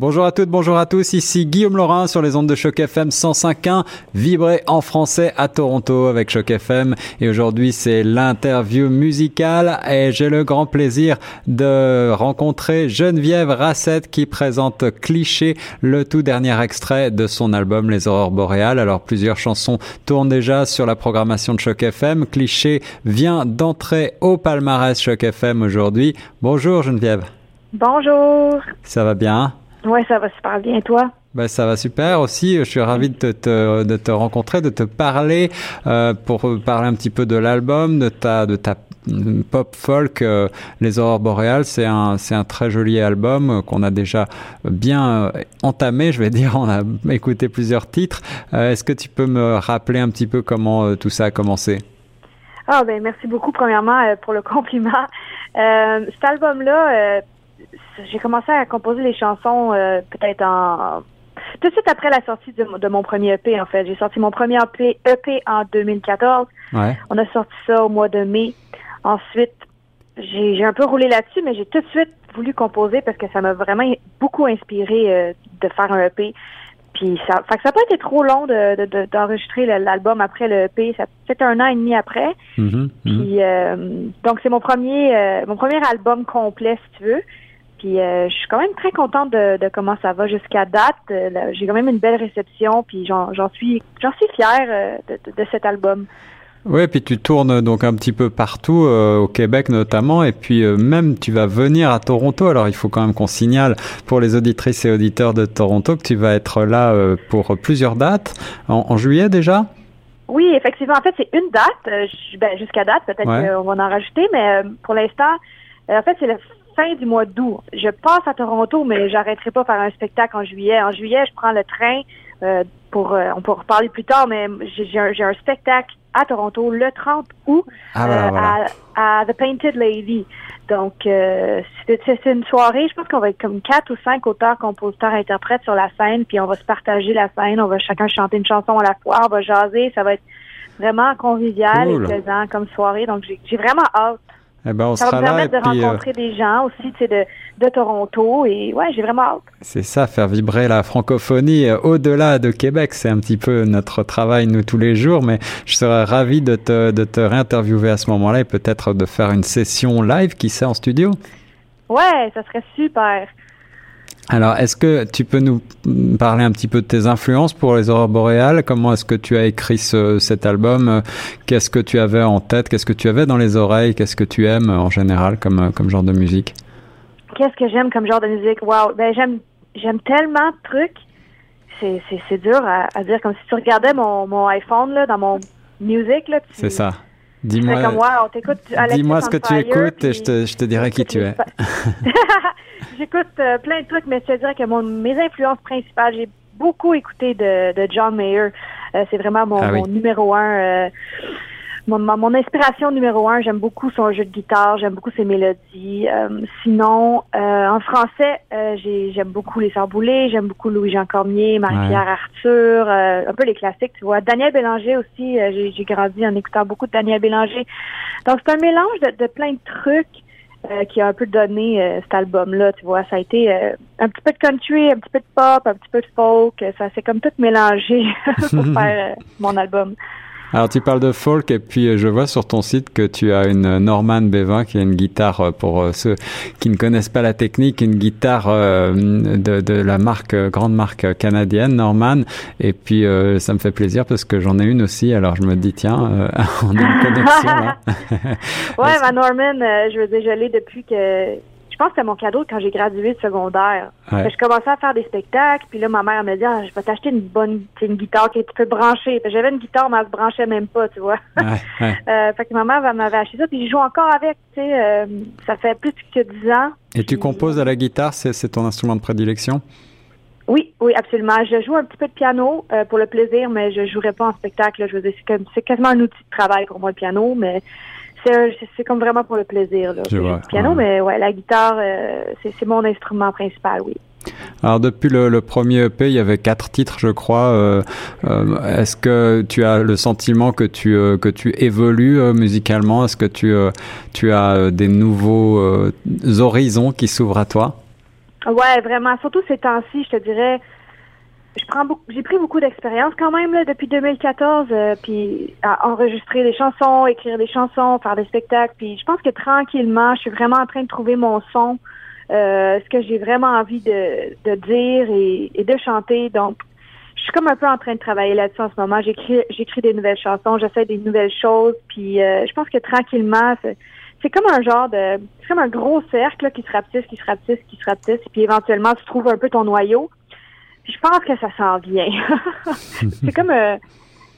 Bonjour à toutes, bonjour à tous, ici Guillaume Laurin sur les ondes de Choc FM 105.1, vibré en français à Toronto avec Choc FM. Et aujourd'hui c'est l'interview musicale et j'ai le grand plaisir de rencontrer Geneviève Rassette qui présente Cliché, le tout dernier extrait de son album Les Aurores Boréales. Alors plusieurs chansons tournent déjà sur la programmation de Choc FM. Cliché vient d'entrer au palmarès Choc FM aujourd'hui. Bonjour Geneviève. Bonjour. Ça va bien? Oui, ça va super bien. toi? Ben, ça va super aussi. Je suis ravi de te, de te rencontrer, de te parler euh, pour parler un petit peu de l'album, de ta, de ta pop folk euh, Les Aurores Boréales. C'est un, c'est un très joli album qu'on a déjà bien entamé, je vais dire. On a écouté plusieurs titres. Euh, est-ce que tu peux me rappeler un petit peu comment tout ça a commencé? Ah ben merci beaucoup premièrement pour le compliment. cet album-là j'ai commencé à composer les chansons euh, peut-être en tout de suite après la sortie de, mon premier EP en fait. J'ai sorti mon premier EP, EP en 2014. Ouais. On a sorti ça au mois de mai. Ensuite, j'ai un peu roulé là-dessus, mais j'ai tout de suite voulu composer parce que ça m'a vraiment beaucoup inspiré euh, de faire un EP. Puis ça, fait que ça n'a pas été trop long d'enregistrer de, l'album après le EP. Ça fait un an et demi après. Mm-hmm. Puis euh, donc c'est mon premier mon premier album complet si tu veux. Puis euh, je suis quand même très contente de, comment ça va jusqu'à date. Euh, j'ai quand même une belle réception, puis j'en suis j'en suis fière euh, de, cet album. Oui, puis tu tournes donc un petit peu partout, au Québec notamment, et puis même tu vas venir à Toronto. Alors il faut quand même qu'on signale pour les auditrices et auditeurs de Toronto que tu vas être là pour plusieurs dates. En, juillet déjà? Oui, effectivement. En fait, c'est une date, ben, jusqu'à date, peut-être qu'on va en rajouter, mais pour l'instant, en fait, c'est le fin du mois d'août. Je passe à Toronto, mais j'arrêterai pas faire un spectacle en juillet. En juillet, je prends le train euh, pour, euh, on pourra reparler plus tard, mais j'ai un, spectacle à Toronto le 30 août ah, euh, À, The Painted Lady. Donc, c'est une soirée, je pense qu'on va être comme quatre ou cinq auteurs, compositeurs, interprètes sur la scène, puis on va se partager la scène, on va chacun chanter une chanson à la fois, on va jaser, ça va être vraiment convivial et plaisant comme soirée. Donc, j'ai vraiment hâte. Eh ben, on ça sera va me permettre de euh, rencontrer des gens aussi de, de Toronto et ouais, j'ai vraiment hâte. C'est ça, faire vibrer la francophonie euh, au-delà de Québec. C'est un petit peu notre travail, nous, tous les jours, mais je serais ravi de te, de te réinterviewer à ce moment-là et peut-être de faire une session live, qui sait, en studio. Ouais, ça serait super. Alors, est-ce que tu peux nous parler un petit peu de tes influences pour les aurores boréales? Comment est-ce que tu as écrit cet album? Qu'est-ce que tu avais en tête? Qu'est-ce que tu avais dans les oreilles? Qu'est-ce que tu aimes en général comme, comme genre de musique? Qu'est-ce que j'aime comme genre de musique? Wow, ben j'aime j'aime tellement de trucs. C'est, c'est, dur à, dire. Comme si tu regardais mon, mon iPhone là, dans mon music là. C'est ça. Dis-moi, dis-moi ce que tu écoutes et je te, je te dirai qui tu es. J'écoute euh, plein de trucs, mais je te dirais que mon, mes influences principales, j'ai beaucoup écouté de, de John Mayer. Euh, c'est vraiment mon, ah numéro un. Euh, mon, mon, inspiration numéro un, j'aime beaucoup son jeu de guitare, j'aime beaucoup ses mélodies. sinon, en français, j'aime beaucoup les Sœurs j'aime beaucoup Louis-Jean Cormier, Marie-Pierre Arthur, un peu les classiques, tu vois. Daniel Bélanger aussi, j'ai grandi en écoutant beaucoup de Daniel Bélanger. Donc, c'est un mélange de, de plein de trucs. Euh, qui a un peu donné euh, cet album-là, tu vois. Ça a été euh, un petit peu de country, un petit peu de pop, un petit peu de folk. Ça s'est comme tout mélangé pour faire mon album. Alors tu parles de folk et puis euh, je vois sur ton site que tu as une Norman B20 qui est une guitare euh, pour euh, ceux qui ne connaissent pas la technique, une guitare de, de la marque grande marque canadienne Norman et puis ça me fait plaisir parce que j'en ai une aussi alors je me dis tiens on a une connexion là. ouais ma Norman je veux dire je l'ai depuis que pense que c'était mon cadeau quand j'ai gradué de secondaire. Je commençais à faire des spectacles, puis là, ma mère me dit ah, je vais t'acheter une bonne une guitare qui tu peux brancher. J'avais une guitare, mais elle se branchait même pas, tu vois. euh, fait que ma mère m'avait acheté ça, puis je joue encore avec, tu sais. Euh, ça fait plus que dix ans. Et tu composes à la guitare, c'est ton instrument de prédilection? Oui, oui, absolument. Je joue un petit peu de piano euh, pour le plaisir, mais je jouerai pas en spectacle. Je veux dire, c'est quasiment un outil de travail pour moi, le piano, mais c'est comme vraiment pour le plaisir. Là. le piano, mais ouais, la guitare, euh, c'est mon instrument principal, oui. Alors depuis le, premier EP, il y avait quatre titres, je crois. Euh, euh, est-ce que tu as le sentiment que tu que tu évolues musicalement? Est-ce que tu tu as des nouveaux horizons qui s'ouvrent à toi? Ouais, vraiment. Surtout ces temps-ci, je te dirais, je prends j'ai pris beaucoup d'expérience quand même là, depuis 2014, euh, puis à enregistrer des chansons, écrire des chansons, faire des spectacles. Puis je pense que tranquillement, je suis vraiment en train de trouver mon son, euh, ce que j'ai vraiment envie de, de dire et, et, de chanter. Donc, je suis comme un peu en train de travailler là-dessus en ce moment. J'écris, j'écris des nouvelles chansons, j'essaie des nouvelles choses. Puis euh, je pense que tranquillement, c'est comme un genre de c'est comme un gros cercle qui se rapetisse, qui se rapetisse, qui se rapetisse, puis éventuellement tu trouves un peu ton noyau. Je pense que ça s'en vient. c'est comme euh,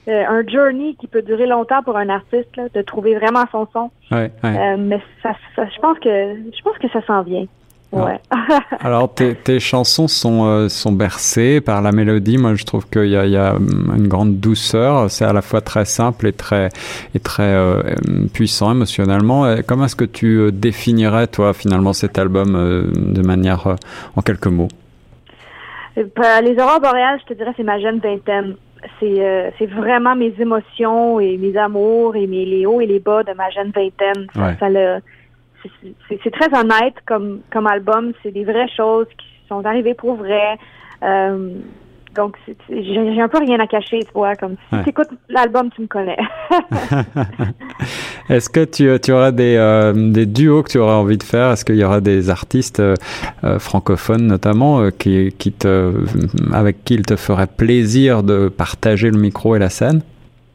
euh, un journey qui peut durer longtemps pour un artiste là, de trouver vraiment son son. Ouais, ouais. Euh, mais ça, ça, je pense que je pense que ça s'en vient. Ouais. Alors, tes, tes, chansons sont, euh, sont bercées par la mélodie. Moi, je trouve qu'il y, y, a une grande douceur. C'est à la fois très simple et très, et très euh, puissant émotionnellement. Comment est-ce que tu définirais, toi, finalement, cet album euh, de manière, en quelques mots? Les aurores boréales, je te dirais, c'est ma jeune vingtaine. C'est c'est vraiment mes émotions et mes amours et mes les hauts et les bas de ma jeune vingtaine. Ça, ouais. ça le, c'est très honnête comme, comme album. C'est des vraies choses qui sont arrivées pour vrai. Euh, donc, j'ai un peu rien à cacher, tu vois. Comme si ouais. tu écoutes l'album, tu me connais. Est-ce que tu, tu auras des, euh, des duos que tu auras envie de faire? Est-ce qu'il y aura des artistes euh, francophones, notamment, euh, qui, qui te, avec qui il te ferait plaisir de partager le micro et la scène?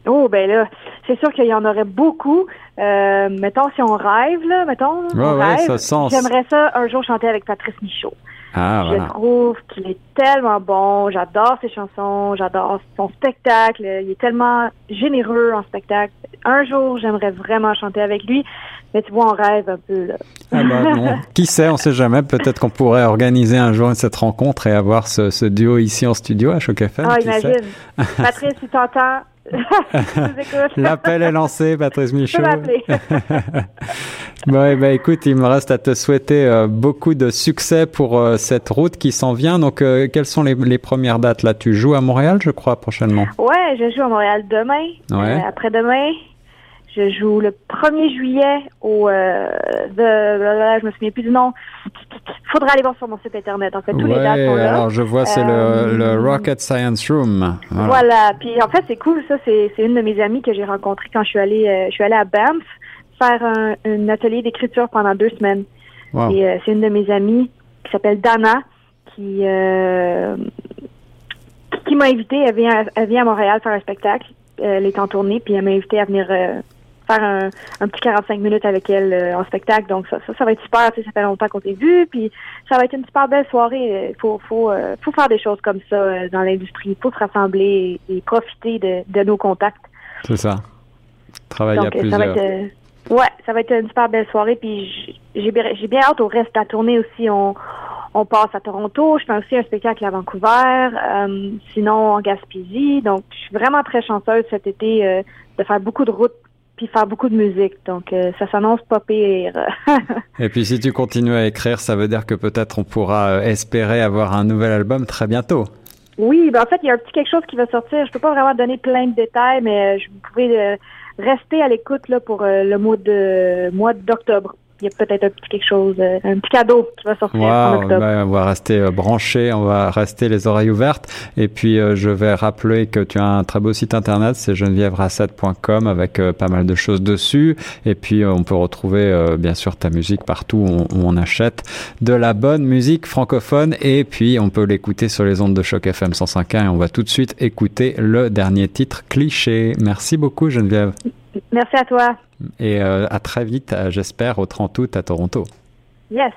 Oh, ben là, c'est sûr qu'il y en aurait beaucoup. Euh, mettons, si on rêve, là, mettons, ouais, ouais, rêve, j'aimerais ça un jour chanter avec Patrice Michaud. Ah, je voilà. trouve qu'il est tellement bon, j'adore ses chansons, j'adore son spectacle, il est tellement généreux en spectacle. Un jour, j'aimerais vraiment chanter avec lui, mais tu vois, on rêve un peu. Là. Ah bah, bon. Qui sait, on sait jamais, peut-être qu'on pourrait organiser un jour cette rencontre et avoir ce, ce duo ici en studio à Choc FM. Ah, imagine. Patrice, si t'entends, L'appel est lancé, Patrice Michaud. bon, eh ben, écoute, il me reste à te souhaiter euh, beaucoup de succès pour euh, cette route qui s'en vient. Donc, euh, quelles sont les, les, premières dates là? Tu joues à Montréal, je crois, prochainement. Ouais, je joue à Montréal demain. Ouais. après-demain. Je joue le 1er juillet au de, je me souviens plus du nom. Faudra aller voir sur mon site internet. En fait, tous ouais, les dates sont là. Alors je vois, c'est le, le, Rocket Science Room. Voilà. voilà. Puis en fait, c'est cool. Ça, c'est une de mes amies que j'ai rencontrée quand je suis allée, je suis allée à Banff faire un, un atelier d'écriture pendant deux semaines. Wow. Et euh, c'est une de mes amies qui s'appelle Dana qui euh, qui m'a invité. Elle vient, elle vient à Montréal faire un spectacle. Elle est en tournée, puis elle m'a invité à venir euh, faire un, un, petit 45 minutes avec elle en spectacle. Donc ça, ça, ça va être super. Tu sais, ça fait longtemps qu'on s'est vu, puis ça va être une super belle soirée. Il faut, faut, faut faire des choses comme ça dans l'industrie. Il faut se rassembler et, et profiter de, de, nos contacts. C'est ça. Travailler Donc, à plusieurs. Ça va être, ouais, ça va être une super belle soirée. Puis j'ai bien hâte au reste de la tournée aussi. On, on passe à Toronto. Je fais aussi un spectacle à Vancouver. Euh, sinon, en Gaspésie. Donc, je suis vraiment très chanceuse cet été euh, de faire beaucoup de routes puis faire beaucoup de musique. Donc, euh, ça s'annonce pas pire. Et puis, si tu continues à écrire, ça veut dire que peut-être on pourra espérer avoir un nouvel album très bientôt. Oui, ben en fait, il y a un petit quelque chose qui va sortir. Je peux pas vraiment donner plein de détails, mais je vous pouvez rester à l'écoute là pour le mois de mois d'octobre il y a peut-être un petit quelque chose, un petit cadeau qui va sortir wow, en octobre. Ben, on va rester euh, branché, on va rester les oreilles ouvertes. Et puis, euh, je vais rappeler que tu as un très beau site internet, c'est genevièverasset.com avec euh, pas mal de choses dessus. Et puis, on peut retrouver, bien sûr, ta musique partout où on, où on, achète de la bonne musique francophone. Et puis, on peut l'écouter sur les ondes de choc FM 105.1 et on va tout de suite écouter le dernier titre, Cliché. Merci beaucoup, Geneviève. Merci à toi. Et euh, à très vite, j'espère, au 30 août à Toronto. Yes.